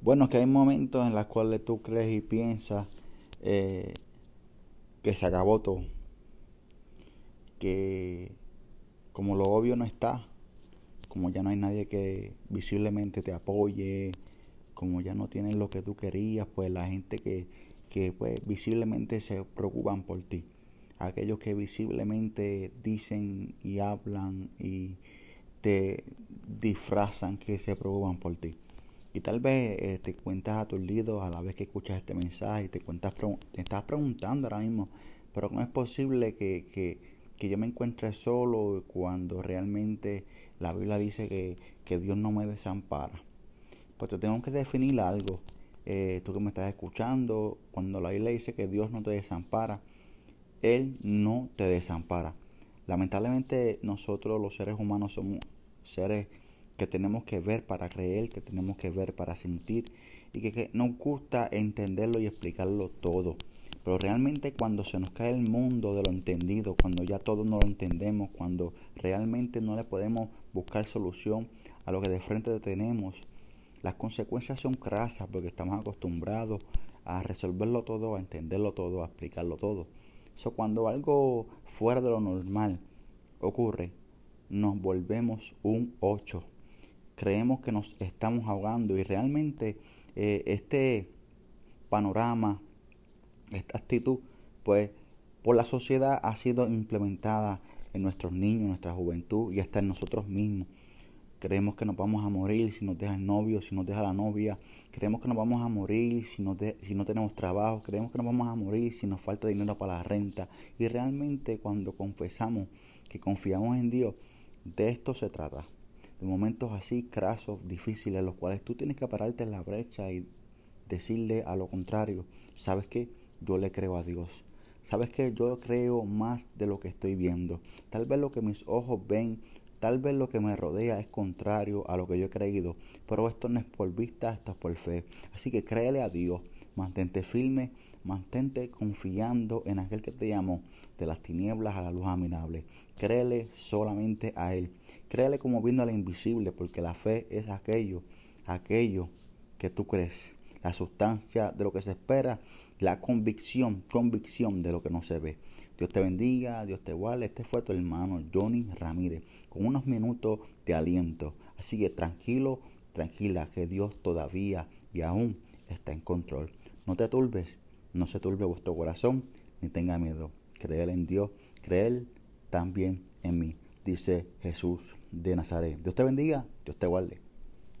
Bueno, que hay momentos en los cuales tú crees y piensas eh, que se acabó todo. Que como lo obvio no está, como ya no hay nadie que visiblemente te apoye, como ya no tienes lo que tú querías, pues la gente que, que pues visiblemente se preocupan por ti, aquellos que visiblemente dicen y hablan y te disfrazan que se preocupan por ti. Y tal vez eh, te cuentas aturdido a la vez que escuchas este mensaje y te, cuentas, te estás preguntando ahora mismo, pero ¿cómo es posible que, que, que yo me encuentre solo cuando realmente la Biblia dice que, que Dios no me desampara? Pues te tengo que definir algo. Eh, tú que me estás escuchando, cuando la Biblia dice que Dios no te desampara, Él no te desampara. Lamentablemente nosotros los seres humanos somos seres que tenemos que ver para creer, que tenemos que ver para sentir y que, nos gusta entenderlo y explicarlo todo. Pero realmente cuando se nos cae el mundo de lo entendido, cuando ya todo no lo entendemos, cuando realmente no le podemos buscar solución a lo que de frente tenemos, las consecuencias son crasas porque estamos acostumbrados a resolverlo todo, a entenderlo todo, a explicarlo todo. Eso cuando algo fuera de lo normal ocurre, nos volvemos un 8. Creemos que nos estamos ahogando y realmente eh, este panorama, esta actitud, pues por la sociedad ha sido implementada en nuestros niños, nuestra juventud y hasta en nosotros mismos. Creemos que nos vamos a morir si nos deja el novio, si nos deja la novia. Creemos que nos vamos a morir si, si no tenemos trabajo. Creemos que nos vamos a morir si nos falta dinero para la renta. Y realmente cuando confesamos que confiamos en Dios, de esto se trata. De momentos así crasos, difíciles, los cuales tú tienes que pararte en la brecha y decirle a lo contrario. ¿Sabes qué? Yo le creo a Dios. ¿Sabes qué? Yo creo más de lo que estoy viendo. Tal vez lo que mis ojos ven Tal vez lo que me rodea es contrario a lo que yo he creído, pero esto no es por vista, esto es por fe. Así que créele a Dios, mantente firme, mantente confiando en aquel que te llamó de las tinieblas a la luz aminable. Créele solamente a Él. Créele como viendo la invisible, porque la fe es aquello, aquello que tú crees, la sustancia de lo que se espera, la convicción, convicción de lo que no se ve. Dios te bendiga, Dios te guarde. Este fue tu hermano Johnny Ramírez con unos minutos de aliento. Así que tranquilo, tranquila, que Dios todavía y aún está en control. No te turbes, no se turbe vuestro corazón, ni tenga miedo. Creer en Dios, creer también en mí, dice Jesús de Nazaret. Dios te bendiga, Dios te guarde.